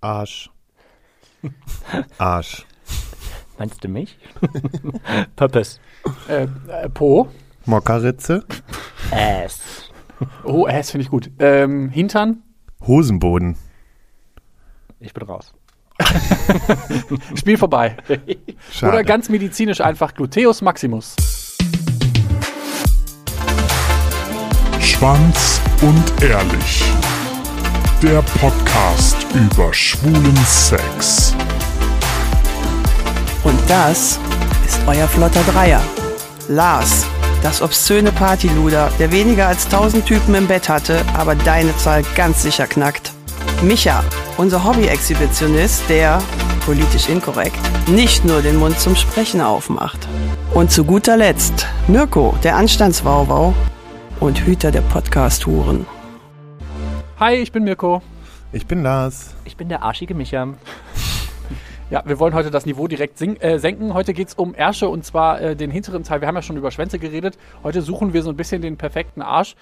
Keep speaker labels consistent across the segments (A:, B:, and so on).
A: Arsch. Arsch.
B: Meinst du mich? Purpose.
C: Äh, äh, Po.
A: Mockerritze.
B: Ass.
C: Oh, Ass finde ich gut. Ähm, Hintern.
A: Hosenboden.
B: Ich bin raus.
C: Spiel vorbei.
A: Schade.
C: Oder ganz medizinisch einfach Gluteus Maximus.
D: Schwanz und ehrlich. Der Podcast über schwulen Sex.
E: Und das ist euer flotter Dreier. Lars, das obszöne Partyluder, der weniger als 1000 Typen im Bett hatte, aber deine Zahl ganz sicher knackt. Micha, unser Hobby-Exhibitionist, der, politisch inkorrekt, nicht nur den Mund zum Sprechen aufmacht. Und zu guter Letzt Mirko, der Anstandswauwau und Hüter der Podcast-Huren.
C: Hi, ich bin Mirko.
A: Ich bin Lars.
B: Ich bin der arschige Micha.
C: Ja, wir wollen heute das Niveau direkt sing- äh, senken. Heute geht es um Ärsche und zwar äh, den hinteren Teil. Wir haben ja schon über Schwänze geredet. Heute suchen wir so ein bisschen den perfekten Arsch.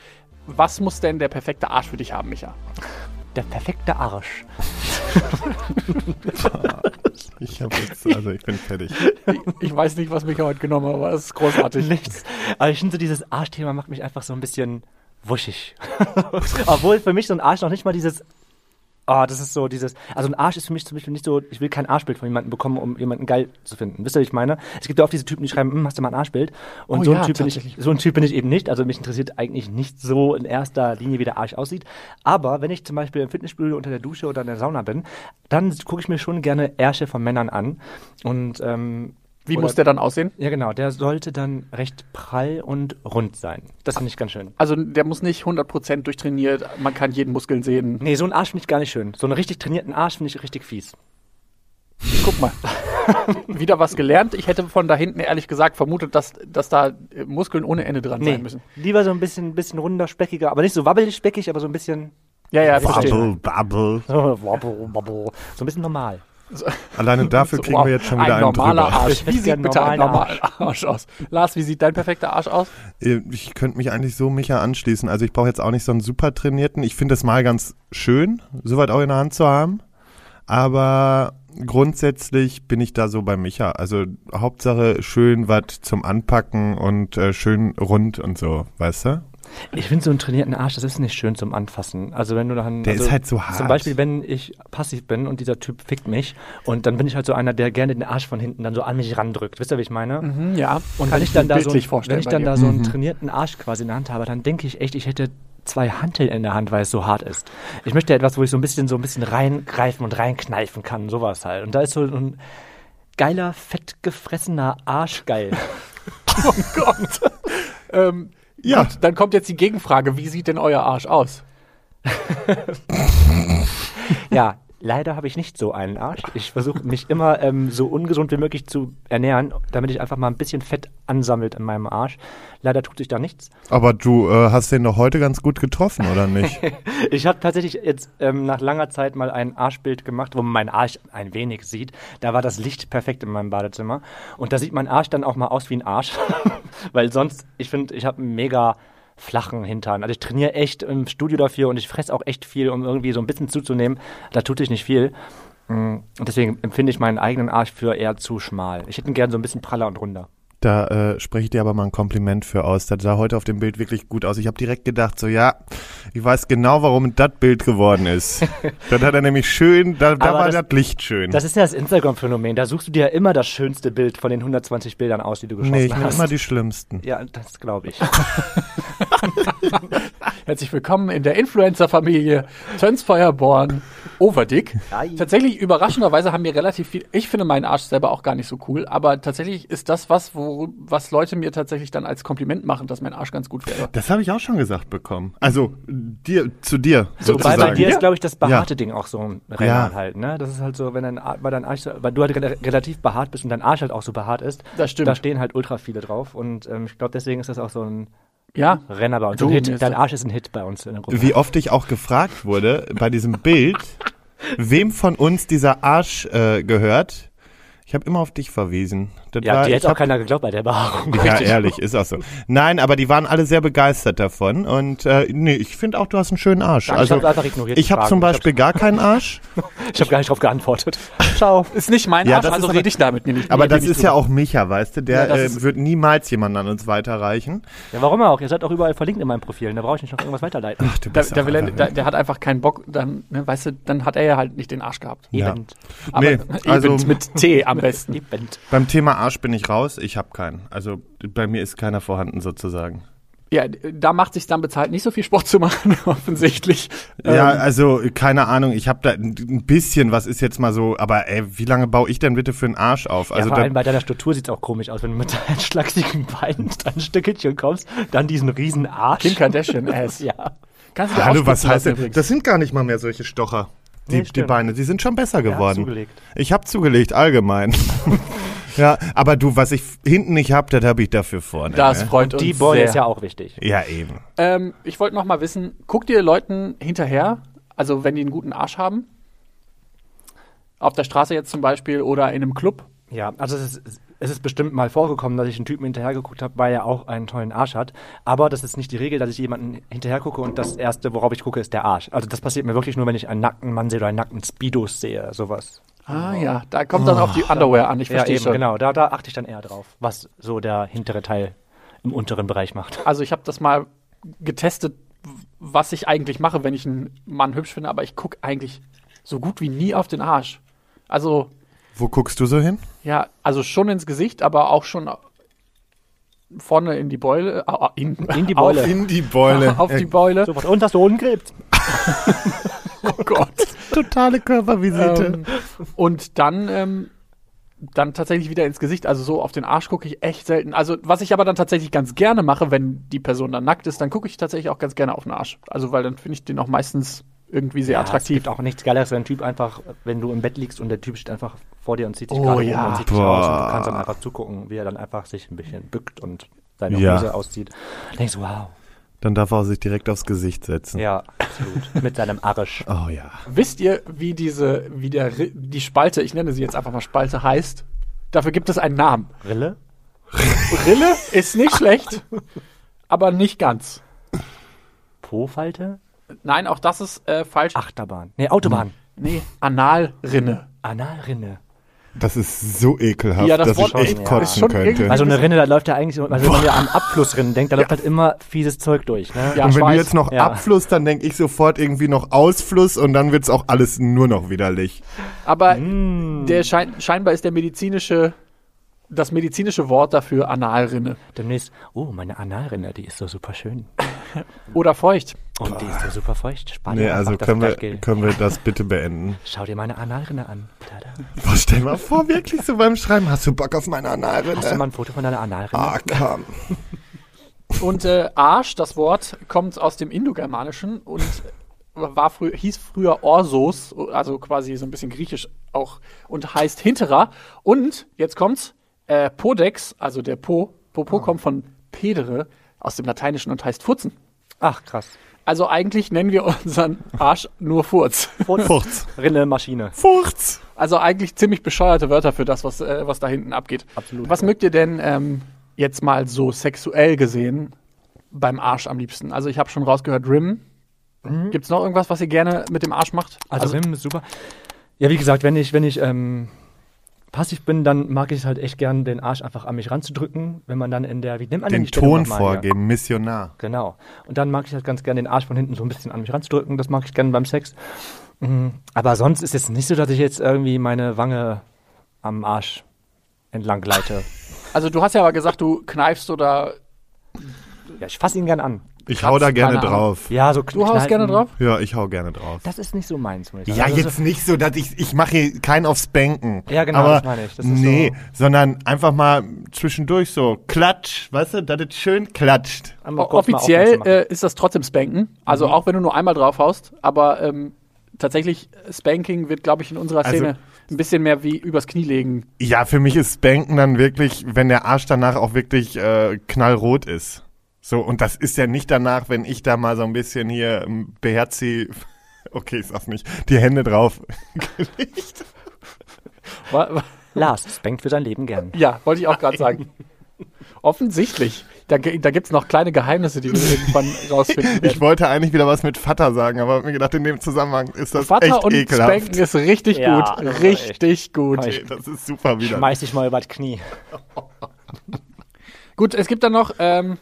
C: Was muss denn der perfekte Arsch für dich haben, Micha?
B: Der perfekte Arsch.
A: Ich habe jetzt, also ich bin fertig.
C: Ich, ich weiß nicht, was Micha heute genommen hat, aber es ist großartig.
B: Nichts. Aber ich finde so dieses Arschthema macht mich einfach so ein bisschen wuschig. Obwohl für mich so ein Arsch noch nicht mal dieses Oh, das ist so dieses. Also ein Arsch ist für mich zum Beispiel nicht so, ich will kein Arschbild von jemandem bekommen, um jemanden geil zu finden. Wisst ihr, was ich meine? Es gibt ja oft diese Typen, die schreiben, hm, hast du mal ein Arschbild? Und
C: Oh
B: so,
C: ja,
B: ein typ bin ich, so ein Typ bin ich eben nicht. Also mich interessiert eigentlich nicht so in erster Linie, wie der Arsch aussieht. Aber wenn ich zum Beispiel im Fitnessstudio unter der Dusche oder in der Sauna bin, dann gucke ich mir schon gerne Ärsche von Männern an. Und ähm,
C: Wie
B: oder-
C: muss der dann aussehen?
B: ja, genau. Der sollte dann recht prall und rund sein. Das finde ich ganz schön.
C: Also der muss nicht 100% durchtrainiert, man kann jeden Muskeln sehen.
B: Nee, so einen Arsch finde ich gar nicht schön. So einen richtig trainierten Arsch finde ich richtig fies.
C: Guck mal. Wieder was gelernt. Ich hätte von da hinten ehrlich gesagt vermutet, dass, dass da äh, Muskeln ohne Ende dran sein müssen.
B: lieber so ein bisschen, bisschen runder, speckiger, aber nicht so wabbelig speckig, aber so ein bisschen
C: Ja, ja, verstehe.
A: Bubble, Bubble.
B: so, wobble, wobble, so ein bisschen normal.
A: Alleine dafür
C: So,
A: kriegen wir jetzt schon wieder
C: ein
A: einen
C: normaler
A: drüber.
C: Arsch.
B: Ich
C: Wie sieht bitte ein
B: normalen
C: normaler Arsch aus? Lars, wie sieht dein perfekter Arsch aus?
A: Äh, Ich könnte mich eigentlich so Micha anschließen. Also ich brauche jetzt auch nicht so einen super trainierten. Ich finde es mal ganz schön, soweit auch in der Hand zu haben. Aber grundsätzlich bin ich da so bei Micha. Also Hauptsache schön was zum Anpacken und äh, schön rund und so, weißt du?
B: Ich finde so einen trainierten Arsch, das ist nicht schön zum Anfassen. Also wenn du dann.
A: Der
B: also,
A: ist halt so hart.
B: Zum Beispiel, wenn ich passiv bin und dieser Typ fickt mich und dann bin ich halt so einer, der gerne den Arsch von hinten dann so an mich randrückt. Wisst ihr, wie ich meine?
C: Mhm, ja.
B: Und
C: Kann
B: wenn ich dann da so, wenn ich dann da so einen trainierten Arsch quasi in der Hand habe, dann denke ich echt, ich hätte zwei Hanteln in der Hand, weil es so hart ist. Ich möchte etwas, wo ich so ein bisschen so ein bisschen reingreifen und reinkneifen kann, sowas halt. Und da ist so ein geiler, fettgefressener Arsch geil.
C: Oh Gott. ähm,
A: Ja.
C: Gut, dann kommt jetzt die Gegenfrage. Wie sieht denn euer Arsch aus?
B: ja, leider habe ich nicht so einen Arsch. Ich versuche mich immer ähm, so ungesund wie möglich zu ernähren, damit ich einfach mal ein bisschen Fett ansammelt in meinem Arsch. Leider tut sich da nichts.
A: Aber du äh, hast den doch heute ganz gut getroffen, oder nicht?
B: Ich habe tatsächlich jetzt ähm, nach langer Zeit mal ein Arschbild gemacht, wo man meinen Arsch ein wenig sieht. Da war das Licht perfekt in meinem Badezimmer. Und da sieht mein Arsch dann auch mal aus wie ein Arsch. Weil sonst, ich finde, ich habe mega flachen Hintern. Also ich trainiere echt im Studio dafür und ich fresse auch echt viel, um irgendwie so ein bisschen zuzunehmen. Da tut sich nicht viel. Mm, Und deswegen empfinde ich meinen eigenen Arsch für eher zu schmal. Ich hätte ihn gern so ein bisschen praller und runder.
A: Da äh, spreche ich dir aber mal ein Kompliment für aus. Das sah heute auf dem Bild wirklich gut aus. Ich habe direkt gedacht, so ja, ich weiß genau, warum das Bild geworden ist. das hat er nämlich schön, da, da war
B: das-
A: das Licht schön.
B: Das ist ja das Instagram-Phänomen. Da suchst du dir ja immer das schönste Bild von den 120 Bildern aus, die du geschossen
A: nee, ich nehme
B: hast.
A: immer die schlimmsten.
B: ja, das glaube ich.
C: Herzlich willkommen in der Influencer-Familie Tönsfeuerborn Overdick. Tatsächlich, überraschenderweise haben wir relativ viel. Ich finde meinen Arsch selber auch gar nicht so cool, aber tatsächlich ist das was, wo, was Leute mir tatsächlich dann als Kompliment machen, dass mein Arsch ganz gut wäre.
A: Das habe ich auch schon gesagt bekommen. Also dir, zu dir
B: Wobei
A: sozusagen.
B: bei dir ist,
C: Ja.
B: glaube ich, das behaarte Ding auch so ein Renner
A: Ja.
B: halt, ne? Das ist halt so, wenn dein, weil dein Arsch, so- weil du halt re- relativ behaart bist und dein Arsch halt auch so behaart ist,
C: Das stimmt.
B: da stehen halt ultra viele drauf und ähm, ich glaube, deswegen ist das auch so ein
C: Ja,
B: Renner bei uns.
C: Du,
B: ein Hit.
C: mir
B: Dein Arsch ist ein Hit bei uns in der Gruppe.
A: Wie oft ich auch gefragt wurde bei diesem Bild, wem von uns dieser Arsch äh, gehört. Ich habe immer auf dich verwiesen. Das
B: Ja,
A: war,
B: die
A: ich
B: hätte auch
A: hab-
B: keiner geglaubt bei der Behaarung.
A: Ja,
B: Richtig.
A: ehrlich, ist auch so. Nein, aber die waren alle sehr begeistert davon und äh, nee, ich finde auch, du hast einen schönen Arsch.
B: Ich
A: also
B: hab's einfach ignoriert,
A: ich habe zum
B: Ich
A: Beispiel gar keinen Arsch,
B: Ich habe gar nicht drauf geantwortet. Ciao.
C: Ist nicht mein
A: Ja,
C: Arsch,
A: das
C: also rede ich damit nicht.
A: aber das ist ja auch Micha, weißt du, der äh, wird niemals jemanden an uns weiterreichen.
B: Ja, warum auch? Ihr seid auch überall verlinkt in meinen Profilen. Da brauche ich nicht noch irgendwas weiterleiten.
A: Du
C: Da,
A: bist
C: da will er,
A: einfach-
C: da, der hat einfach keinen Bock, dann, ne, weißt du, dann hat er ja halt nicht den Arsch gehabt.
A: Ja.
B: Eben.
C: Aber
A: Nee,
C: eben
A: also-
C: mit T am besten.
B: Eben.
A: Beim Thema Arsch bin ich raus, ich habe keinen. Also bei mir ist keiner vorhanden sozusagen.
C: Ja, da macht sich dann bezahlt, nicht so viel Sport zu machen, offensichtlich.
A: Ja,
C: Ähm,
A: also keine Ahnung, ich habe da ein bisschen, was ist jetzt mal so, aber ey, wie lange baue ich denn bitte für einen Arsch auf?
B: Ja,
A: Also
B: vor
A: da,
B: allem bei deiner Struktur sieht es auch komisch aus, wenn du mit deinen schlachsigen Beinen ein Stückchen kommst, dann diesen riesen Arsch.
C: Kim Kardashian Ass.
B: Ja.
C: Kannst du
A: Hallo, was heißt denn? Das sind gar nicht mal mehr solche Stocher. Die,
B: Nee,
A: die. Beine, die sind schon besser
B: Ja,
A: geworden.
B: zugelegt.
A: ich habe zugelegt, allgemein. Ja, aber du, was ich hinten nicht hab, das habe ich dafür vorne.
C: Das
A: ne?
C: freut uns
B: Die Beule
C: sehr.
B: ist ja auch wichtig.
A: Ja, eben.
C: Ähm, ich wollte noch mal wissen, guckt ihr Leuten hinterher, also wenn die einen guten Arsch haben? Auf der Straße jetzt zum Beispiel oder in einem Club?
B: Ja, also es ist, es ist bestimmt mal vorgekommen, dass ich einen Typen hinterhergeguckt habe, weil er auch einen tollen Arsch hat. Aber das ist nicht die Regel, dass ich jemanden hinterhergucke und das Erste, worauf ich gucke, ist der Arsch. Also das passiert mir wirklich nur, wenn ich einen nackten Mann sehe oder einen nackten Speedos sehe, sowas.
C: Ah ja, da kommt dann auf die Underwear an, ich
B: Ja,
C: verstehe
B: eben,
C: schon.
B: genau. Da, da achte ich dann eher drauf, was so der hintere Teil im unteren Bereich macht.
C: Also ich habe das mal getestet, was ich eigentlich mache, wenn ich einen Mann hübsch finde, aber ich gucke eigentlich so gut wie nie auf den Arsch. Also,
A: Wo guckst du so hin?
C: ja, also schon ins Gesicht, aber auch schon vorne in die Beule. In,
B: In die Beule.
C: Auf,
A: In die Beule.
C: auf die Beule.
B: Sofort. Und hast du Hodenkrebs?
C: Oh Gott.
A: Totale Körpervisite.
C: ähm, und dann, ähm, dann tatsächlich wieder ins Gesicht. Also so auf den Arsch gucke ich echt selten. Also was ich aber dann tatsächlich ganz gerne mache, wenn die Person dann nackt ist, dann gucke ich tatsächlich auch ganz gerne auf den Arsch. Also weil dann finde ich den auch meistens irgendwie sehr
B: Ja, Es
C: attraktiv.
B: gibt auch nichts Geileres, wenn ein Typ einfach, wenn du im Bett liegst und der Typ steht einfach vor dir und zieht sich
C: Oh
B: gerade
C: ja.
B: um und sieht dich aus und du kannst dann einfach zugucken, wie er dann einfach sich ein bisschen bückt und seine
A: Ja.
B: Hose auszieht. Dann denkst du, wow.
A: Dann darf er sich direkt aufs Gesicht setzen.
B: Ja, absolut. Mit seinem Arsch.
A: Oh ja.
C: Wisst ihr, wie diese, wie der, Ri- die Spalte, ich nenne sie jetzt einfach mal Spalte, heißt? Dafür gibt es einen Namen.
B: Rille?
C: Rille ist nicht schlecht, aber nicht ganz.
B: Po-Falte?
C: Nein, auch das ist äh, falsch.
B: Achterbahn. Nee, Autobahn.
C: Nee, Analrinne.
B: Analrinne.
A: Das ist so ekelhaft,
C: Ja, das
A: dass
C: Wort
A: ich echt
B: ja.
A: kotzen könnte.
B: Also eine Rinne, da läuft ja eigentlich, also wenn man ja an Abflussrinnen denkt, da läuft halt immer fieses Zeug durch. Ne?
C: Ja,
A: und wenn
C: Schweiß.
A: du jetzt noch
B: Ja.
A: Abfluss, dann denke ich sofort irgendwie noch Ausfluss und dann wird's auch alles nur noch widerlich.
C: Aber
B: Mm.
C: der schein, scheinbar ist der medizinische, das medizinische Wort dafür Analrinne.
B: Demnächst, oh, meine Analrinne, die ist so super schön.
C: Oder feucht.
B: Und die ist so super feucht. Spar
A: Nee, also können wir, können wir das bitte beenden.
B: Schau dir meine Analrinne an. Tada.
A: Boah, stell mal vor, wirklich so beim Schreiben, hast du Bock auf meine
B: Hast du
A: Analrinne?
B: mal ein Foto von deiner Analrinne?
A: Ah, komm.
C: Und äh, Arsch, das Wort, kommt aus dem Indogermanischen und war frü hieß früher Orsos, also quasi so ein bisschen griechisch auch, und heißt hinterer. Und jetzt kommt's, äh, Podex, also der Po, Popo kommt von pedere aus dem Lateinischen und heißt Furzen.
B: Ach, krass.
C: Also eigentlich nennen wir unseren Arsch nur Furz.
A: Furz.
B: Rinne, Maschine.
A: Furz.
C: Also eigentlich ziemlich bescheuerte Wörter für das, was, äh, was da hinten abgeht.
B: Absolut.
C: Was mögt ihr denn ähm, jetzt mal so sexuell gesehen beim Arsch am liebsten? Also ich habe schon rausgehört, Rim. Gibt's noch irgendwas, was ihr gerne mit dem Arsch macht?
B: Also, Rim ist super. Ja, wie gesagt, wenn ich, wenn ich ähm, passiv bin, dann mag ich es halt echt gern, den Arsch einfach an mich ranzudrücken, wenn man dann in der, wie nennt man
A: Den
B: die
A: Ton
B: nochmal hier?
A: vorgeben, Missionar.
B: Genau. Und dann mag ich halt ganz gern den Arsch von hinten so ein bisschen an mich ranzudrücken. Das mag ich gern beim Sex. Mhm. Aber sonst ist es nicht so, dass ich jetzt irgendwie meine Wange am Arsch entlang gleite.
C: Also du hast ja aber gesagt, du kneifst oder
B: ja, ich fasse ihn gern an.
A: Ich hau da gerne drauf.
B: Ja, so
C: du haust gerne drauf?
A: Ja, ich hau gerne drauf.
B: Das ist nicht so meins, muss ich sagen.
A: Ja,
B: Also
A: jetzt nicht so, dass ich, ich mache hier keinen aufs Banken.
B: Ja, genau,
A: aber
B: das meine ich. Das ist
A: nee,
B: so-
A: sondern einfach mal zwischendurch so klatsch, weißt du, dass es schön klatscht.
B: So, einmal kurz mal
C: Offiziell
B: aufmerksam machen.
C: äh, ist das trotzdem Spanken. Also auch wenn du nur einmal drauf haust. Aber ähm, tatsächlich, Spanking wird, glaube ich, in unserer
A: Also-
C: Szene ein bisschen mehr wie übers Knie legen.
A: Ja, für mich ist Spanken dann wirklich, wenn der Arsch danach auch wirklich äh, knallrot ist. So, und das ist ja nicht danach, wenn ich da mal so ein bisschen hier ähm, beherzi, okay, ich sag's nicht, die Hände drauf gelegt.
B: Lars spankt für sein Leben gern.
C: Ja, wollte ich auch gerade sagen. Offensichtlich. Da, da gibt es noch kleine Geheimnisse, die wir irgendwann rausfinden
A: Ich
C: werden.
A: wollte eigentlich wieder was mit Vater sagen, aber hab mir gedacht, in dem Zusammenhang ist das
C: Vater
A: echt
C: und
A: ekelhaft.
C: Spanken ist richtig
B: Ja,
C: gut. Richtig gut.
B: Ich-
A: Nee, das ist super wieder.
B: Schmeiß dich mal über das Knie.
C: Gut, es gibt dann noch ähm,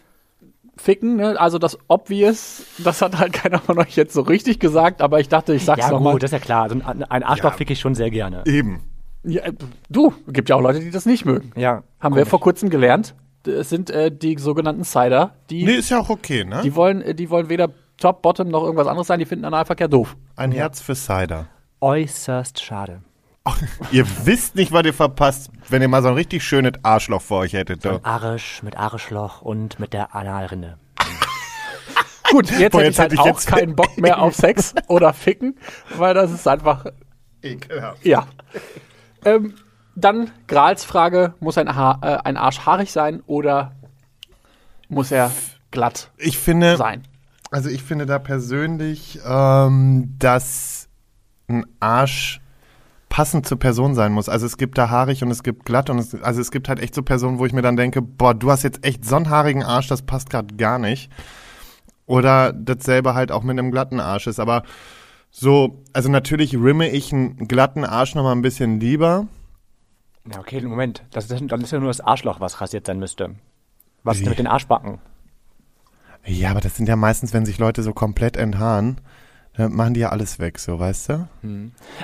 C: Ficken, ne? also das Obvious, das hat halt keiner von euch jetzt so richtig gesagt, aber ich dachte, ich sag's
B: Ja,
C: nochmal.
B: gut, das ist ja klar. Also ein, ein Arschloch
A: Ja.
B: fick ich schon sehr gerne.
A: Eben.
C: Ja, äh, du, gibt ja auch Leute, die das nicht mögen.
B: Ja.
C: Haben wir vor kurzem gelernt. Es sind äh, die sogenannten Cider, die,
A: Nee, ist ja auch okay, ne?
C: die, wollen, äh, die wollen weder Top, Bottom noch irgendwas anderes sein, die finden Analverkehr doof.
A: Ein Herz für Cider.
B: Äußerst schade.
A: Ihr wisst nicht, was ihr verpasst, wenn ihr mal so ein richtig schönes Arschloch vor euch hättet. Du.
B: Arisch mit Arschloch und mit der Analrinne.
C: Gut, jetzt
A: Boah,
C: hätte
A: jetzt
C: ich halt
A: hätte ich
C: auch
A: jetzt-
C: keinen Bock mehr auf Sex oder Ficken, weil das ist einfach,
A: Ekelhaft.
C: ja. ähm, dann Grals Frage, muss ein, ha äh, ein Arsch haarig sein oder muss er glatt
A: Ich finde,
C: sein?
A: also ich finde da persönlich, ähm, dass ein Arsch passend zur Person sein muss. Also es gibt da haarig und es gibt glatt und es, also es gibt halt echt so Personen, wo ich mir dann denke, boah, du hast jetzt echt so einen haarigen Arsch, das passt gerade gar nicht. Oder dasselbe halt auch mit einem glatten Arsch ist. Aber so, also natürlich rimme ich einen glatten Arsch nochmal ein bisschen lieber.
B: Ja, okay, Moment. Das ist, dann ist ja nur das Arschloch, was rasiert sein müsste. Was ist mit den Arschbacken?
A: Ja, aber das sind ja meistens, wenn sich Leute so komplett enthaaren, dann machen die ja alles weg, so, weißt du?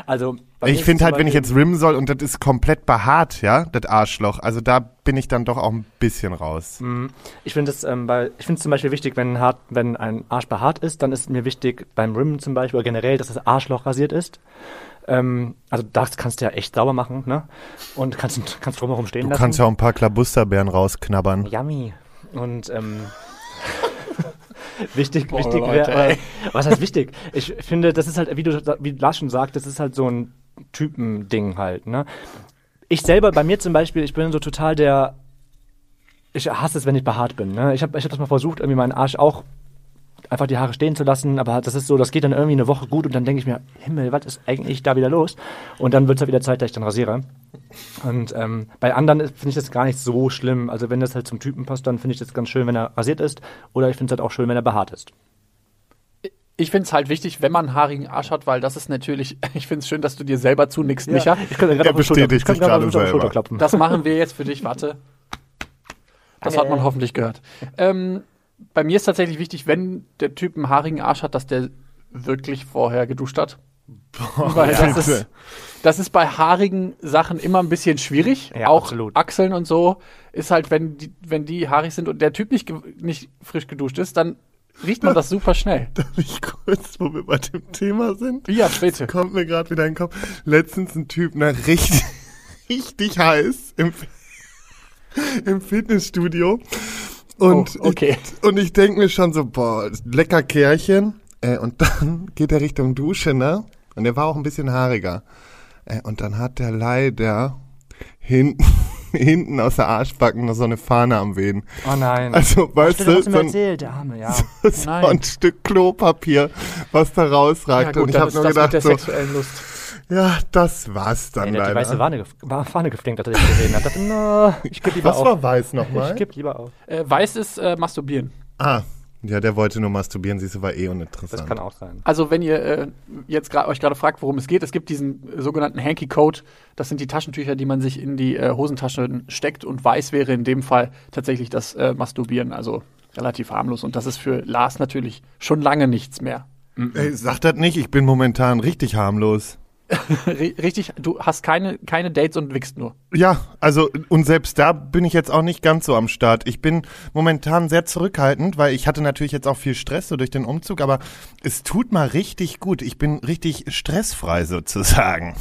B: Also, bei mir
A: Ich finde halt, wenn ich jetzt rimmen soll und das ist komplett behaart, ja, das Arschloch, also da bin ich dann doch auch ein bisschen raus.
B: Mhm. Ich finde es ähm, bei- ich finde es zum Beispiel wichtig, wenn, hart, wenn ein Arsch behaart ist, dann ist mir wichtig beim Rimmen zum Beispiel oder generell, dass das Arschloch rasiert ist. Ähm, also das kannst du ja echt sauber machen, ne? Und kannst, kannst drumherum stehen
A: Du
B: lassen.
A: kannst ja auch ein paar Klabusterbeeren rausknabbern.
B: Yummy. Und ähm, wichtig,
C: Boah,
B: wichtig wäre, äh, was heißt wichtig? Ich finde, das ist halt, wie du, wie Lars schon sagt, das ist halt so ein Typending halt, ne? Ich selber, bei mir zum Beispiel, ich bin so total der, ich hasse es, wenn ich behaart bin, ne? Ich habe ich hab das mal versucht, irgendwie meinen Arsch auch einfach die Haare stehen zu lassen, aber das ist so, das geht dann irgendwie eine Woche gut und dann denke ich mir, Himmel, was ist eigentlich da wieder los? Und dann wird es halt wieder Zeit, dass ich dann rasiere. Und ähm, bei anderen finde ich das gar nicht so schlimm. Also wenn das halt zum Typen passt, dann finde ich das ganz schön, wenn er rasiert ist. Oder ich finde es halt auch schön, wenn er behaart ist.
C: Ich finde es halt wichtig, wenn man einen haarigen Arsch hat, weil das ist natürlich, ich finde es schön, dass du dir selber zunickst, Micha.
B: Ich
A: Er
B: gerade
A: bestätigt sich
B: gerade
A: selber.
B: klopfen.
C: Das machen wir jetzt für dich, warte. Das hat man hoffentlich gehört. Ähm, bei mir ist tatsächlich wichtig, wenn der Typ einen haarigen Arsch hat, dass der wirklich vorher geduscht hat. Weil das,
A: bitte.
C: ist, das ist bei haarigen Sachen immer ein bisschen schwierig.
B: Ja,
C: auch
B: absolut.
C: Achseln und so ist halt, wenn die, wenn die haarig sind und der Typ nicht, nicht frisch geduscht ist, dann riecht man das super schnell.
A: Darf ich kurz, wo wir bei dem Thema sind?
C: Ja, bitte.
A: Kommt mir gerade wieder in den Kopf. Letztens ein Typ, ne, richtig, richtig heiß im, im Fitnessstudio. Und,
C: Oh, okay.
A: ich, und ich denke mir schon so, boah, lecker Kerlchen. Äh, und dann geht er Richtung Dusche, ne? Und der war auch ein bisschen haariger. Äh, und dann hat der leider hinten, hinten aus der Arschbacken noch so eine Fahne am Wehen.
B: Oh nein.
A: Also, weißt
B: Stimmt,
A: du, so
B: mir
A: ein,
B: erzählt, der Arme, ja.
A: so
C: Nein.
A: ein Stück Klopapier, was da
C: Ja,
A: rausragte.
C: gut,
A: und ich habe nur gedacht, so,
C: sexuellen Lust.
A: ja, das war's dann
B: Ey, der hat die
A: leider.
B: weiße Fahne, gef- Fahne geflinkt, als er gesehen hat. Dachte, na, ich gebe lieber
A: was
B: auf.
A: war weiß
B: ich
A: nochmal?
B: gebe lieber auf.
C: Äh, weiß ist äh, Masturbieren.
A: Ah, ja, der wollte nur masturbieren, siehst du, war eh
B: Das
A: uninteressant.
B: kann auch sein.
C: Also wenn ihr äh, jetzt euch gerade fragt, worum es geht, es gibt diesen äh, sogenannten Hanky Code. Das sind die Taschentücher, die man sich in die äh, Hosentaschen steckt und weiß wäre in dem Fall tatsächlich das äh, Masturbieren, also relativ harmlos. Und das ist für Lars natürlich schon lange nichts mehr.
A: Ey, sag das nicht, ich bin momentan richtig harmlos.
C: Richtig, du hast keine, keine Dates und wickst nur.
A: Ja, also und selbst da bin ich jetzt auch nicht ganz so am Start. Ich bin momentan sehr zurückhaltend, weil ich hatte natürlich jetzt auch viel Stress so durch den Umzug, aber es tut mal richtig gut. Ich bin richtig stressfrei sozusagen.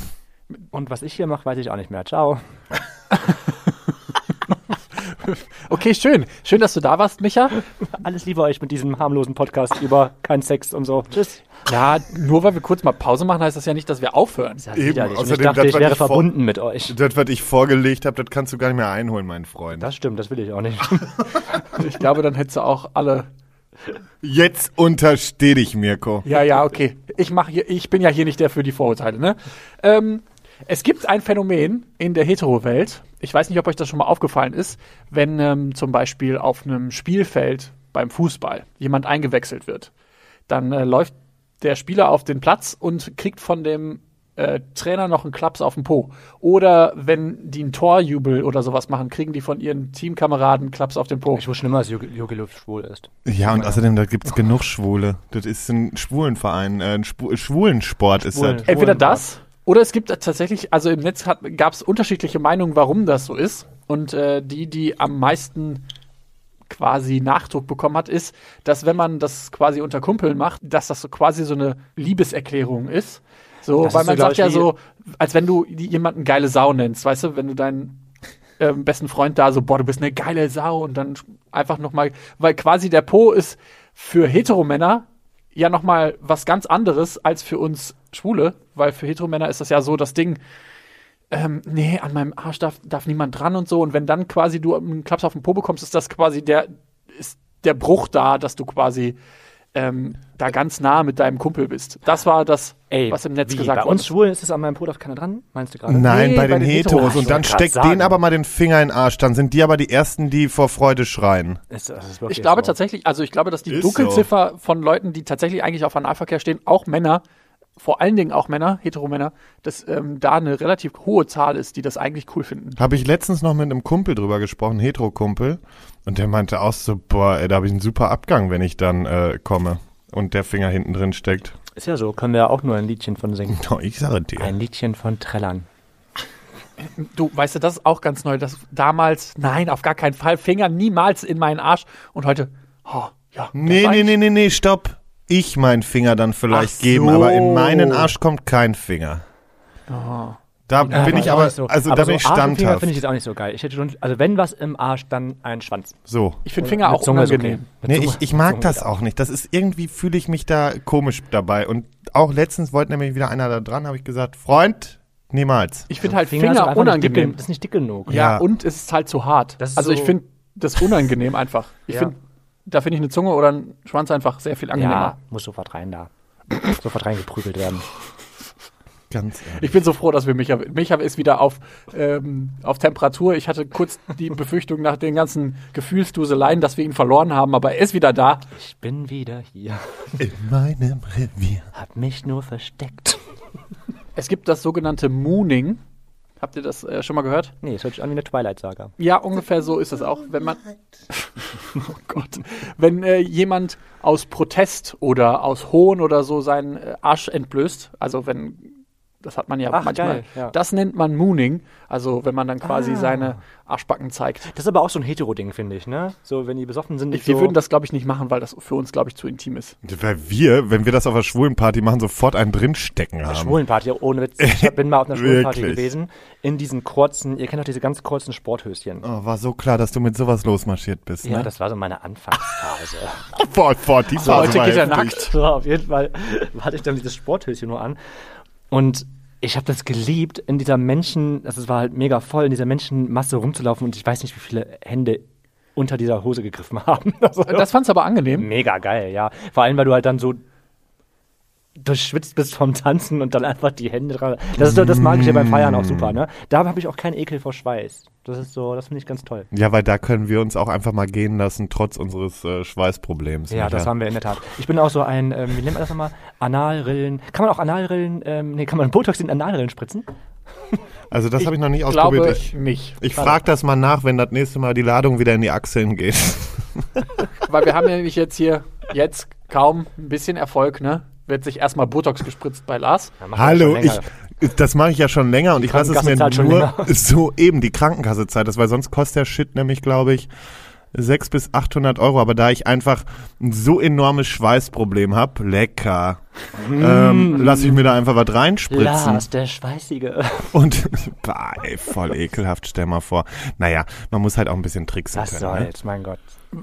B: Und was ich hier mache, weiß ich auch nicht mehr. Ciao.
C: Okay, schön. Schön, dass du da warst, Micha.
B: Alles Liebe euch mit diesem harmlosen Podcast über keinen Sex und so. Tschüss.
C: Ja, nur weil wir kurz mal Pause machen, heißt das ja nicht, dass wir aufhören.
B: Das ist ja
A: Eben,
B: widerlich. Und ich
A: außerdem,
B: dachte,
A: das,
B: ich wäre
A: ich
B: verbunden mit euch.
A: Das, was ich vorgelegt habe, das kannst du gar nicht mehr einholen, mein Freund.
B: Das stimmt, das will ich auch nicht.
C: Ich glaube, dann hättest du auch alle.
A: Jetzt untersteh dich, Mirko.
C: Ja, ja, okay. Ich mach hier, ich bin ja hier nicht der für die Vorurteile, ne? Ähm, Es gibt ein Phänomen in der Hetero-Welt. Ich weiß nicht, ob euch das schon mal aufgefallen ist, wenn ähm, zum Beispiel auf einem Spielfeld beim Fußball jemand eingewechselt wird. Dann äh, läuft der Spieler auf den Platz und kriegt von dem äh, Trainer noch einen Klaps auf den Po. Oder wenn die einen Torjubel oder sowas machen, kriegen die von ihren Teamkameraden einen Klaps auf den Po.
B: Ich wusste immer, dass Jogi Löw schwul ist.
A: Ja, und außerdem, da gibt's genug Schwule. Das ist ein Schwulenverein, äh, ein Schwu Schwulensport ist
B: Schwulen-
A: das.
C: Entweder das oder es gibt tatsächlich, also im Netz gab es unterschiedliche Meinungen, warum das so ist. Und äh, die, die am meisten quasi Nachdruck bekommen hat, ist, dass wenn man das quasi unter Kumpeln macht, dass das so quasi so eine Liebeserklärung ist. So,
B: Das
C: weil
B: ist so,
C: man
B: glaub
C: sagt ja so, als wenn du jemanden geile Sau nennst, weißt du, wenn du deinen ähm, besten Freund da so, boah, du bist eine geile Sau und dann einfach nochmal, weil quasi der Po ist für Heteromänner ja nochmal was ganz anderes als für uns Schwule, weil für Heteromänner ist das ja so das Ding, ähm, nee, an meinem Arsch darf, darf niemand dran und so und wenn dann quasi du einen Klaps auf den Po bekommst, ist das quasi der, ist der Bruch da, dass du quasi ähm, da ganz nah mit deinem Kumpel bist. Das war das,
B: Ey,
C: was im Netz
B: wie,
C: gesagt
B: bei
C: wurde.
B: uns Schwulen ist es an meinem Po, darf keiner dran? Meinst du gerade?
A: Nein,
C: Nee,
A: bei, den
C: bei den
A: Heteros.
C: Heteros.
A: Und dann steckt denen aber mal den Finger in den Arsch. Dann sind die aber die Ersten, die vor Freude schreien.
B: Ist, ist
C: Ich glaube
B: so.
C: tatsächlich, also ich glaube, dass die
A: Ist
C: Dunkelziffer von Leuten, die tatsächlich eigentlich auf Analverkehr stehen, auch Männer, vor allen Dingen auch Männer, Heteromänner, dass ähm, da eine relativ hohe Zahl ist, die das eigentlich cool finden.
A: Habe ich letztens noch mit einem Kumpel drüber gesprochen, Hetero-Kumpel. Und der meinte auch so, boah, ey, da habe ich einen super Abgang, wenn ich dann äh, komme. Und der Finger hinten drin steckt.
B: Ist ja so, können wir auch nur ein Liedchen von singen.
A: Oh, ich sage dir.
B: Ein Liedchen von Trellern.
C: Du, weißt du, das ist auch ganz neu, dass damals, nein, auf gar keinen Fall, Finger niemals in meinen Arsch und heute, oh, ja.
A: Nee, nee, nee, nee, nee, stopp. Ich meinen Finger dann vielleicht
C: Ach
A: geben,
C: so.
A: aber in meinen Arsch kommt kein Finger.
C: Oh.
A: Da
B: Ja,
A: bin ich aber,
B: so.
A: also
B: aber
A: da
B: so
A: bin ich
B: Finger
A: standhaft.
B: finde ich jetzt auch nicht so geil. Ich hätte schon, also wenn was im Arsch, dann ein Schwanz.
A: So.
C: Ich finde Finger auch
B: Zunge
C: unangenehm.
B: okay.
A: Nee, ich, ich mag
B: Zunge
A: das auch nicht. Das ist irgendwie, fühle ich mich da komisch dabei. Und auch letztens wollte nämlich wieder einer da dran, habe ich gesagt, Freund, niemals.
C: Ich finde halt Finger,
B: nicht
C: unangenehm.
B: Dick, das ist nicht dick genug.
C: Ja,
A: Ja.
C: und es ist halt zu hart.
B: Das ist
C: also ich
B: so-
C: finde das unangenehm einfach. Ich
B: Ja.
C: finde, da finde ich eine Zunge oder ein Schwanz einfach sehr viel angenehmer.
B: Ja, muss sofort rein da. sofort reingeprügelt werden.
A: Ganz ehrlich.
C: Ich bin so froh, dass wir Micha, Micha ist wieder auf, ähm, auf Temperatur. Ich hatte kurz die Befürchtung nach den ganzen Gefühlsduseleien, dass wir ihn verloren haben, aber er ist wieder da.
B: Ich bin wieder hier.
A: In meinem Revier.
B: Hab mich nur versteckt.
C: Es gibt das sogenannte Mooning. Habt ihr das äh, schon mal gehört?
B: Nee, es hört sich an wie eine Twilight-Saga.
C: Ja, ungefähr so ist es auch. Wenn man, oh Gott, wenn äh, jemand aus Protest oder aus Hohn oder so seinen äh, Arsch entblößt, also wenn, das hat man ja
B: Ach,
C: manchmal,
B: geil, ja.
C: das nennt man Mooning, also wenn man dann quasi
B: Ah.
C: seine Arschbacken zeigt.
B: Das ist aber auch so ein Hetero-Ding, finde ich, ne? So, wenn die besoffen sind, nicht
C: Wir
B: so
C: würden das, glaube ich, nicht machen, weil das für uns, glaube ich, zu intim ist.
A: Weil wir, wenn wir das auf einer schwulen Party machen, sofort einen drinstecken haben.
B: Schwulenparty, ohne Witz. Ich bin mal auf einer Schwulenparty gewesen. In diesen kurzen, ihr kennt doch diese ganz kurzen Sporthöschen.
A: Oh, war so klar, dass du mit sowas losmarschiert bist,
B: Ja,
A: ne?
B: das war so meine Anfangsphase.
A: Boah, boah, die Phase
C: heute
A: war
C: geht er nackt.
B: so, auf jeden Fall hatte ich dann dieses Sporthöschen nur an. Und ich habe das geliebt, in dieser Menschen, also es war halt mega voll, in dieser Menschenmasse rumzulaufen und ich weiß nicht, wie viele Hände unter dieser Hose gegriffen haben. Also,
C: Das fand's aber angenehm.
B: mega geil, ja. Vor allem, weil du halt dann so durchschwitzt bist vom Tanzen und dann einfach die Hände dran. Das ist so, das mag ich ja beim Feiern auch super, ne? Da habe ich auch keinen Ekel vor Schweiß. Das ist so, das finde ich ganz toll.
A: Ja, weil da können wir uns auch einfach mal gehen lassen, trotz unseres äh, Schweißproblems.
B: Ja,
A: Micha.
B: das haben wir in der Tat. Ich bin auch so ein, ähm, wie nennt man das nochmal? Analrillen. Kann man auch Analrillen, ähm, nee, kann man Botox in Analrillen spritzen?
A: Also das habe ich noch nicht
C: Ich glaube
A: ausprobiert. Ich,
C: nicht.
A: ich frage das mal nach, wenn das nächste Mal die Ladung wieder in die Achseln geht.
C: Weil wir haben ja nämlich jetzt hier, jetzt kaum ein bisschen Erfolg, ne? Wird sich erstmal Botox gespritzt bei Lars.
B: Ja,
A: Hallo, ich, das mache ich ja schon länger und ich lasse es mir nur so eben die Krankenkasse zahlt das, weil sonst kostet der Shit nämlich, glaube ich, 600 bis 800 Euro. Aber da ich einfach ein so enormes Schweißproblem habe, lecker, ähm, lasse ich mir da einfach was reinspritzen.
B: Lars, der Schweißige.
A: Und, bah, ey, voll ekelhaft, stell mal vor. Naja, man muss halt auch ein bisschen tricksen
B: Was
A: können. Ne?
B: soll's, mein Gott.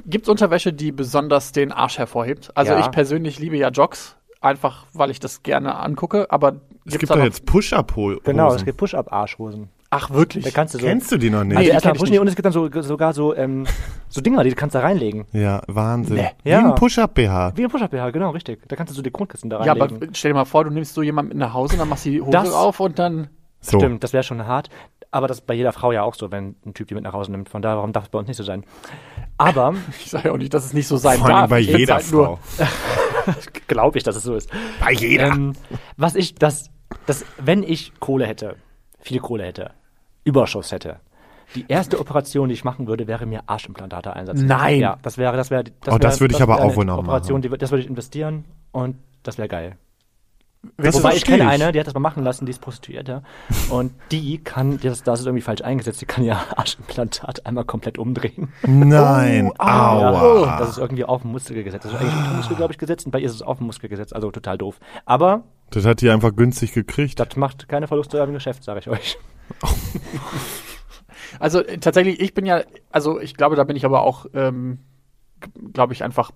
C: Gibt's Unterwäsche, die besonders den Arsch hervorhebt? Also
B: Ja.
C: ich persönlich liebe ja Jogs, einfach weil ich das gerne angucke, aber
A: Es gibt
C: da
A: doch jetzt Push-Up-Hosen.
B: Genau, es gibt Push-Up-Arschhosen.
C: Ach wirklich?
B: Da kannst du so.
A: Kennst du die noch nicht?
B: also
C: Nee,
B: erstmal die
C: nicht.
B: und es gibt dann so, sogar so, ähm, so Dinger, die kannst du da reinlegen.
A: ja, Wahnsinn.
C: Nee.
A: Wie
B: Ja.
A: ein Push-Up-BH.
B: Wie ein Push-Up-BH, genau, richtig. Da kannst du so die Grundkissen da
C: ja, aber
B: reinlegen.
C: stell dir mal vor, du nimmst so jemanden mit nach Hause, dann machst du die Hose
B: Das-
C: auf und dann
A: So.
B: Stimmt, das wäre schon hart. Aber das ist bei jeder Frau ja auch so, wenn ein Typ die mit nach Hause nimmt. Von daher, warum darf es bei uns nicht so sein? Aber
C: Ich sage ja auch nicht, dass es nicht so sein
A: Vor allem
C: darf.
A: bei jeder
C: halt nur-
A: Frau.
B: glaube ich, dass es so ist.
A: Bei jeder.
B: Ähm, was ich, das, das, wenn ich Kohle hätte, viel Kohle hätte, Überschuss hätte, die erste Operation, die ich machen würde, wäre mir Arschimplantate einsetzen.
C: Nein.
B: Ja, das wäre, das wäre, das
A: Oh, das
B: wäre-
A: würde ich aber
B: wäre
A: auch
B: eine
A: wohl noch
B: Operation, die, das würde ich investieren und das wäre geil.
A: Das
B: Wobei ich kenne eine, die hat das mal machen lassen, die ist Prostituierte. Und die kann, das, das ist irgendwie falsch eingesetzt, die kann ihr Arschimplantat einmal komplett umdrehen.
A: Nein,
C: Oh, aua.
A: aua.
B: Das ist irgendwie auf den Muskel gesetzt. Das ist eigentlich unter den Muskel, glaube ich, gesetzt und bei ihr ist es auf den Muskel gesetzt. Also total doof. Aber
A: Das hat die einfach günstig gekriegt.
B: das macht keine Verluste im Geschäft, sage ich euch.
C: Also äh, tatsächlich, ich bin ja, also ich glaube, da bin ich aber auch, ähm, glaube ich, einfach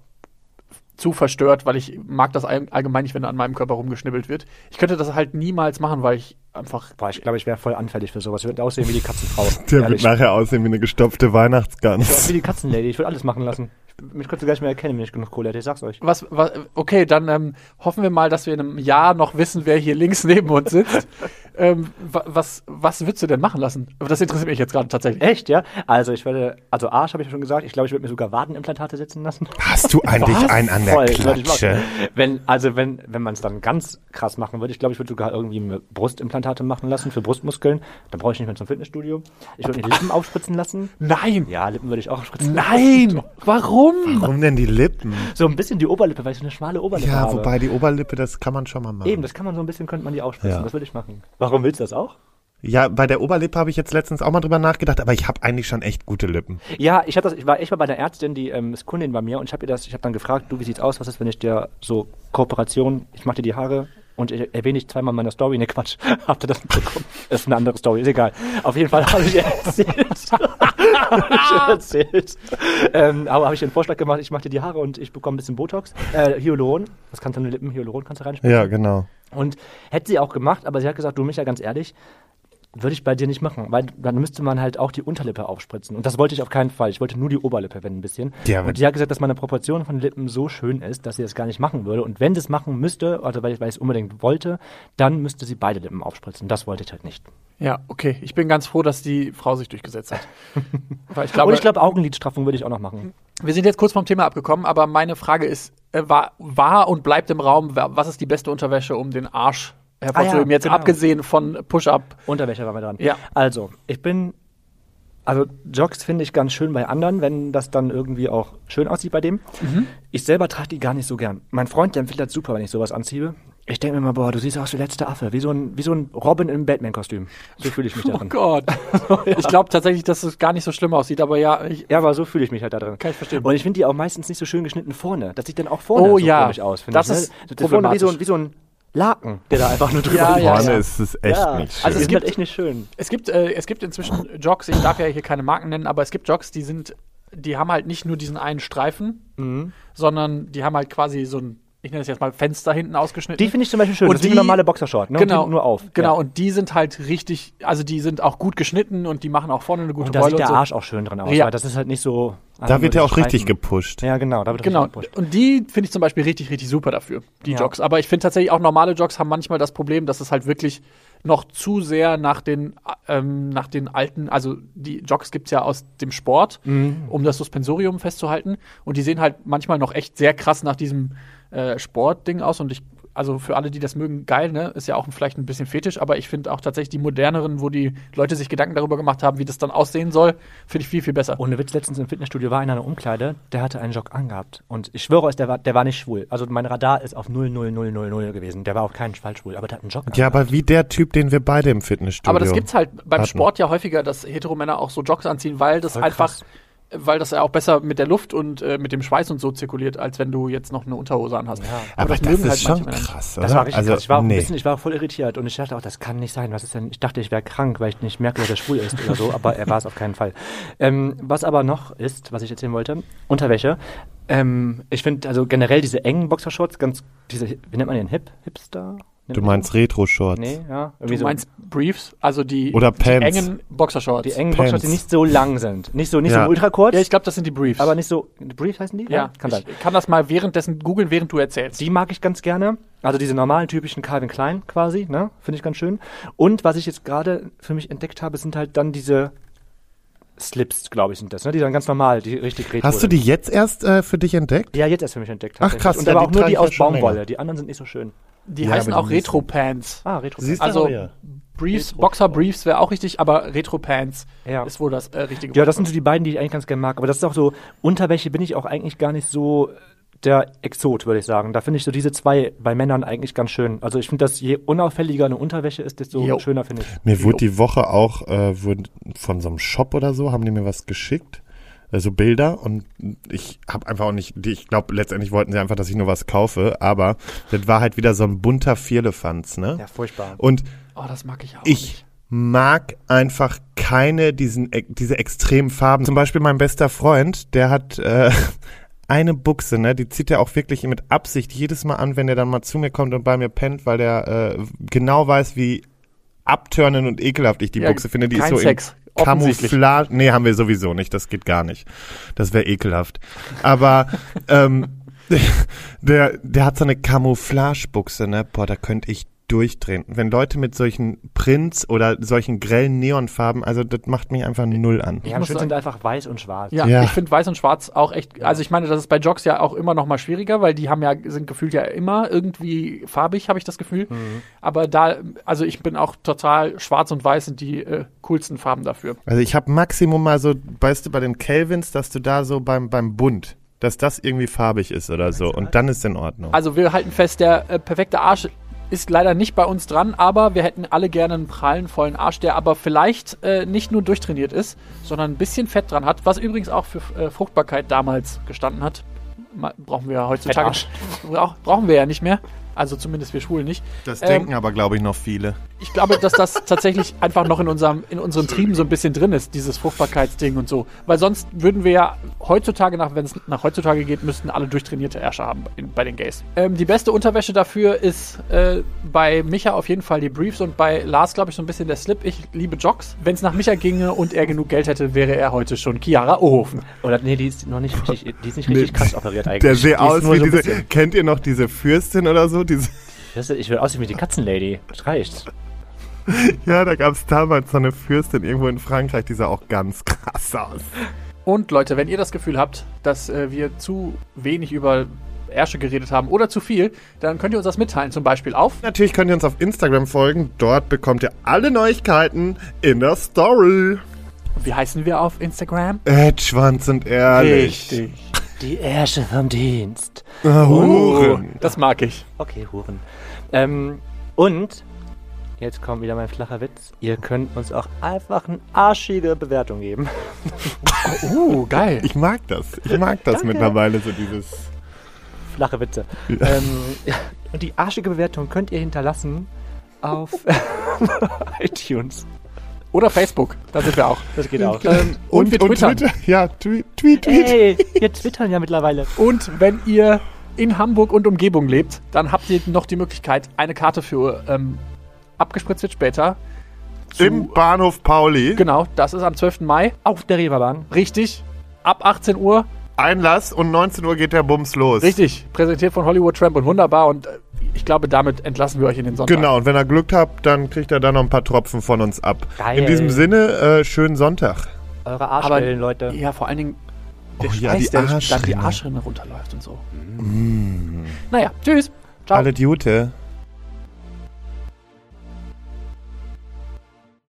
C: zu verstört, weil ich mag das all- allgemein nicht, wenn an meinem Körper rumgeschnibbelt wird. Ich könnte das halt niemals machen, weil ich einfach.
B: Boah, ich glaube, ich wäre voll anfällig für sowas. Ich würde aussehen wie die Katzenfrau.
A: Der wird
B: Ehrlich.
A: nachher aussehen wie eine gestopfte
B: Ich
A: Weihnachtsgans.
B: wär wie die Katzenlady. Ich würde alles machen lassen. Ich, mich könntest du gar nicht mehr erkennen, wenn ich genug Kohle hätte. Ich sag's euch.
C: Was, was, okay, dann ähm, hoffen wir mal, dass wir in einem Jahr noch wissen, wer hier links neben uns sitzt. ähm, wa- was, was würdest du denn machen lassen? Aber das interessiert mich jetzt gerade tatsächlich.
B: Echt, ja? Also ich würde, also Arsch habe ich ja schon gesagt. Ich glaube, ich würde mir sogar Wadenimplantate setzen lassen.
A: Hast du eigentlich
C: Was?
A: einen an der
B: Voll,
A: Klatsche?
B: Wenn, also wenn, wenn man es dann ganz krass machen würde, ich glaube, ich würde sogar irgendwie Brustimplantate machen lassen für Brustmuskeln. Dann brauche ich nicht mehr zum Fitnessstudio. Ich würde mir die Lippen aufspritzen lassen.
C: Nein!
B: Ja, Lippen würde ich auch aufspritzen.
C: Nein! Warum?
A: Warum denn die Lippen?
B: So ein bisschen die Oberlippe, weil ich so eine schmale Oberlippe
A: Ja,
B: habe.
A: wobei die Oberlippe, das kann man schon mal machen.
B: Eben, das kann man so ein bisschen, könnte man die aufspritzen.
A: Ja.
B: Das würde ich machen. Warum willst du das auch?
A: Ja, bei der Oberlippe habe ich jetzt letztens auch mal drüber nachgedacht, aber ich habe eigentlich schon echt gute Lippen.
B: Ja, ich, hab das, ich war echt mal bei einer Ärztin, die ähm, ist Kundin bei mir und ich habe ihr das, ich habe dann gefragt, du, wie sieht's aus? Was ist, wenn ich dir so Kooperation, ich mache dir die Haare und erwähne ich zweimal in meiner Story? Ne, Quatsch. Habt ihr das mitbekommen? Das ist eine andere Story, ist egal. Auf jeden Fall habe ich ihr erzählt. habe ich erzählt. Ähm, aber habe ich einen Vorschlag gemacht, ich mache dir die Haare und ich bekomme ein bisschen Botox. Äh, Hyaluron. Das kannst du in die Lippen, Hyaluron kannst du reinspielen.
A: Ja, genau.
B: Und hätte sie auch gemacht, aber sie hat gesagt, du Micha, ganz ehrlich, würde ich bei dir nicht machen, weil dann müsste man halt auch die Unterlippe aufspritzen. Und das wollte ich auf keinen Fall. Ich wollte nur die Oberlippe, wenn ein bisschen.
A: Ja,
B: und die hat gesagt, dass meine Proportion von Lippen so schön ist, dass sie das gar nicht machen würde. Und wenn sie es machen müsste, also weil ich, weil ich es unbedingt wollte, dann müsste sie beide Lippen aufspritzen. Das wollte ich halt nicht.
C: Ja, okay. Ich bin ganz froh, dass die Frau sich durchgesetzt hat. Weil ich glaube,
B: und ich glaube, Augenlidstraffung würde ich auch noch machen.
C: wir sind jetzt kurz vom Thema abgekommen, aber meine Frage ist, äh, war, war und bleibt im Raum, wa- was ist die beste Unterwäsche, um den Arsch hervorzuheben?
B: Ah ja,
C: jetzt
B: genau.
C: abgesehen von Push-Up.
B: Unterwäsche war wir dran.
C: Ja.
B: Also, ich bin. Also, Jogs finde ich ganz schön bei anderen, wenn das dann irgendwie auch schön aussieht bei dem.
C: Mhm.
B: Ich selber trage die gar nicht so gern. Mein Freund, der empfiehlt das super, wenn ich sowas anziehe. Ich denke mir immer, boah, du siehst aus wie der letzte Affe, wie so ein, wie so ein Robin im Batman-Kostüm. So fühle ich mich da
C: Oh
B: drin.
C: Gott. Ich glaube tatsächlich, dass es gar nicht so schlimm aussieht, aber ja,
B: Ja, aber so fühle ich mich halt da drin.
C: Kann ich verstehen.
B: Und ich finde die auch meistens nicht so schön geschnitten vorne. Das sieht dann auch vorne
C: Oh
B: so
C: ja,
B: komisch aus, finde
C: das
B: ich.
C: ist
B: ne? das ist wie so, ein, wie so ein Laken, der da einfach nur drüber
C: Ja,
B: liegt.
C: ja,
A: Vorne
C: ja.
A: ist es echt
B: Ja.
A: nicht schön.
C: Also es gibt
B: echt nicht schön.
C: Es gibt, äh, es gibt inzwischen Jogs, ich darf ja hier keine Marken nennen, aber es gibt Jogs, die sind, die haben halt nicht nur diesen einen Streifen,
B: Mhm.
C: sondern die haben halt quasi so ein, ich nenne es jetzt mal Fenster hinten ausgeschnitten.
B: Die finde ich zum Beispiel schön.
C: Und
B: das wie
C: die-
B: eine normale Boxershort, ne?
C: genau,
B: nur auf.
C: Genau,
B: Ja.
C: und die sind halt richtig, also die sind auch gut geschnitten und die machen auch vorne eine gute
B: Und da
C: Beule
B: sieht der
C: so.
B: Arsch auch schön drin aus.
C: Ja.
B: Weil das ist halt nicht so.
A: da wird ja auch richtig gepusht.
B: Ja, genau. Da wird
C: Genau,
B: richtig gepusht.
C: und die finde ich zum Beispiel richtig, richtig super dafür, die
B: Ja.
C: Jogs. Aber ich finde tatsächlich auch normale Jogs haben manchmal das Problem, dass es halt wirklich noch zu sehr nach den, ähm, nach den alten, also die Jogs gibt's ja aus dem Sport,
B: Mhm.
C: um das Suspensorium festzuhalten. Und die sehen halt manchmal noch echt sehr krass nach diesem äh, Sportding aus. Und ich, also für alle, die das mögen, geil, ne? Ist ja auch vielleicht ein bisschen fetisch, aber ich finde auch tatsächlich die moderneren, wo die Leute sich Gedanken darüber gemacht haben, wie das dann aussehen soll, finde ich viel, viel besser.
B: Ohne Witz, letztens im Fitnessstudio war einer in einer Umkleide, der hatte einen Jog angehabt. Und ich schwöre euch, der war, der war nicht schwul. Also mein Radar ist auf 00000 gewesen. Der war auf keinen Fall schwul, aber der hat einen Jog
A: Ja,
B: angehabt.
A: aber wie der Typ, den wir beide im Fitnessstudio
C: Aber das gibt's halt beim
A: hatten.
C: Sport ja häufiger, dass Heteromänner auch so Jogs anziehen, weil das
B: Voll
C: einfach,
B: krass.
C: Weil das ja auch besser mit der Luft und äh, mit dem Schweiß und so zirkuliert, als wenn du jetzt noch eine Unterhose anhast.
B: Ja.
A: Aber das,
C: halt
A: ist schon
C: Männer nicht.
A: krass, oder?
B: Das war richtig
A: also,
B: krass. Ich war, auch ein
A: nee.
B: bisschen, ich war voll irritiert und ich dachte auch, das kann nicht sein. Was ist denn? Ich dachte, ich wäre krank, weil ich nicht merke, dass er schwul ist oder so, aber er war es auf keinen Fall. Ähm, was aber noch ist, was ich erzählen wollte, Unterwäsche. Ähm, ich finde also generell diese engen Boxershorts ganz, diese, wie nennt man den? Hip? Hipster?
A: Du meinst Retro-Shorts.
B: Nee, ja.
C: Du
B: so.
C: meinst Briefs, also die,
A: Oder
C: die
A: Pants.
C: engen Boxershorts.
B: die engen
A: Pants.
B: Boxshorts, die nicht so lang sind. Nicht so, nicht
A: Ja.
B: so ultra kurz,
C: ja, ich glaube, das sind die Briefs.
B: aber nicht so. Brief heißen die?
C: ja,
B: kann sein.
C: ich kann das mal währenddessen googeln, während du erzählst.
B: Die mag ich ganz gerne. Also diese normalen typischen Calvin Klein quasi, ne? Finde ich ganz schön. Und was ich jetzt gerade für mich entdeckt habe, sind halt dann diese Slips, glaube ich, sind das, ne? Die dann ganz normal, die richtig retro
A: Hast du
B: sind.
A: die jetzt erst äh, für dich entdeckt?
B: Ja, jetzt erst für mich entdeckt.
A: Ach,
B: tatsächlich.
A: krass,
B: Und
A: ja,
B: aber
A: die
B: auch nur
A: trage
B: die
A: ich ja
B: aus
A: schon
B: Baumwolle.
A: länger.
B: Die anderen sind nicht so schön.
C: Die
A: Ja,
C: heißen auch
A: die müssen-
C: Retro-Pants.
B: Ah, retro
A: Siehst du?
C: Also
A: ja.
C: Briefs, Boxer-Briefs wäre auch richtig, aber Retro-Pants
B: Ja.
C: ist wohl das äh, richtige
B: Ja, das sind so die beiden, die ich eigentlich ganz gerne mag. Aber das ist auch so, Unterwäsche bin ich auch eigentlich gar nicht so der Exot, würde ich sagen. Da finde ich so diese zwei bei Männern eigentlich ganz schön. Also ich finde, dass je unauffälliger eine Unterwäsche ist, desto
C: Jo.
B: schöner finde ich.
A: Mir wurde die Woche auch äh, wurde von so einem Shop oder so, haben die mir was geschickt. Also Bilder und ich habe einfach auch nicht, die, ich glaube letztendlich wollten sie einfach, dass ich nur was kaufe, aber das war halt wieder so ein bunter Vierlefanz, ne?
B: Ja, furchtbar.
A: Und
C: Oh, das mag ich auch
A: ich
C: nicht.
A: mag einfach keine diesen e- diese extremen Farben. Zum Beispiel mein bester Freund, der hat äh, eine Buchse, ne, die zieht er auch wirklich mit Absicht jedes Mal an, wenn er dann mal zu mir kommt und bei mir pennt, weil der äh, genau weiß, wie abtörnend und ekelhaft ich die
C: Ja,
A: Buchse finde. Die
C: kein
A: ist so
C: Sex.
A: Camouflage. Nee, haben wir sowieso nicht. Das geht gar nicht. Das wäre ekelhaft. Aber ähm, der, der hat so eine Camouflagebuchse, ne? Boah, da könnte ich durchdrehen. Wenn Leute mit solchen Prints oder solchen grellen Neonfarben, also das macht mich einfach null an.
B: Ja,
C: sagen-
B: sind einfach weiß und schwarz.
C: Ja,
A: Ja.
C: ich finde weiß und schwarz auch echt, also ich meine, das ist bei Jogs ja auch immer noch mal schwieriger, weil die haben ja, sind gefühlt ja immer irgendwie farbig, habe ich das Gefühl. Aber da, also ich bin auch total schwarz und weiß sind die äh, coolsten Farben dafür.
A: Also ich habe Maximum mal so, weißt du, bei den Kelvins, dass du da so beim, beim Bund, dass das irgendwie farbig ist oder so. Und dann ist in Ordnung.
C: Also wir halten fest, der äh, perfekte Arsch ist leider nicht bei uns dran, aber wir hätten alle gerne einen prallen, vollen Arsch, der aber vielleicht äh, nicht nur durchtrainiert ist, sondern ein bisschen Fett dran hat, was übrigens auch für äh, Fruchtbarkeit damals gestanden hat. Brauchen wir heutzutage.
B: Fettarsch.
C: Brauch, brauchen wir ja nicht mehr. Also zumindest wir Schwulen nicht.
A: Das
C: ähm,
A: denken aber, glaube ich, noch viele.
C: Ich glaube, dass das tatsächlich einfach noch in unserem, in unseren Trieben so ein bisschen drin ist, dieses Fruchtbarkeitsding und so. Weil sonst würden wir ja heutzutage, nach, wenn es nach heutzutage geht, müssten alle durchtrainierte Ärsche haben in, bei den Gays. Ähm, die beste Unterwäsche dafür ist äh, bei Micha auf jeden Fall die Briefs und bei Lars, glaube ich, so ein bisschen der Slip. Ich liebe Jogs. Wenn es nach Micha ginge und er genug Geld hätte, wäre er heute schon Chiara Ohofen.
B: Oder nee, die ist noch nicht richtig, die ist nicht
A: Nee,
B: richtig krass operiert eigentlich.
A: Der sieht aus wie
B: so
A: diese, kennt ihr noch diese Fürstin oder so? Diese,
B: Ich will aussehen wie die Katzenlady. Das reicht.
A: ja, da gab es damals so eine Fürstin irgendwo in Frankreich, die sah auch ganz krass aus.
C: Und Leute, wenn ihr das Gefühl habt, dass äh, wir zu wenig über Ärsche geredet haben oder zu viel, dann könnt ihr uns das mitteilen. Zum Beispiel auf
A: Natürlich könnt ihr uns auf Instagram folgen. Dort bekommt ihr alle Neuigkeiten in der Story.
C: Wie heißen wir auf Instagram?
A: Ed, Schwanz und ehrlich.
B: Die Ärsche vom Dienst.
A: Ah, Huren.
C: Das mag ich.
B: Okay, Huren. Ähm, und jetzt kommt wieder mein flacher Witz. Ihr könnt uns auch einfach eine arschige Bewertung geben.
C: Uh, geil.
A: Ich mag das. Ich mag das
B: Danke.
A: mittlerweile, so dieses.
B: Flache Witze. Ähm, und die arschige Bewertung könnt ihr hinterlassen auf iTunes.
C: Oder Facebook, da sind wir auch.
B: Das geht auch.
C: Ähm, und, wir twittern.
A: Twitter. Ja, tweet, tweet, tweet.
B: Hey, wir twittern ja mittlerweile.
C: Und wenn ihr in Hamburg und Umgebung lebt, dann habt ihr noch die Möglichkeit, eine Karte für ähm, abgespritzt wird später. zu-
A: Im Bahnhof Pauli.
C: Genau, das ist am 12. Mai.
B: Auf der Reeperbahn.
C: Richtig. Ab 18 Uhr.
A: Einlass und 19 Uhr geht der Bums los.
C: Richtig. Präsentiert von Hollywood Tramp und wunderbar. Und äh, ich glaube, damit entlassen wir euch in den Sonntag.
A: Genau, und wenn ihr Glück habt, dann kriegt er da noch ein paar Tropfen von uns ab.
B: Geil.
A: In diesem Sinne, äh, schönen Sonntag.
B: Eure
C: Aber
B: Arschwellen, Leute.
C: Ja, vor allen Dingen der
A: Oh ja,
C: Schweiß,
A: die
C: der dann die Arschrinne. Runterläuft und so. Naja, tschüss. Ciao.
A: Alle Jute.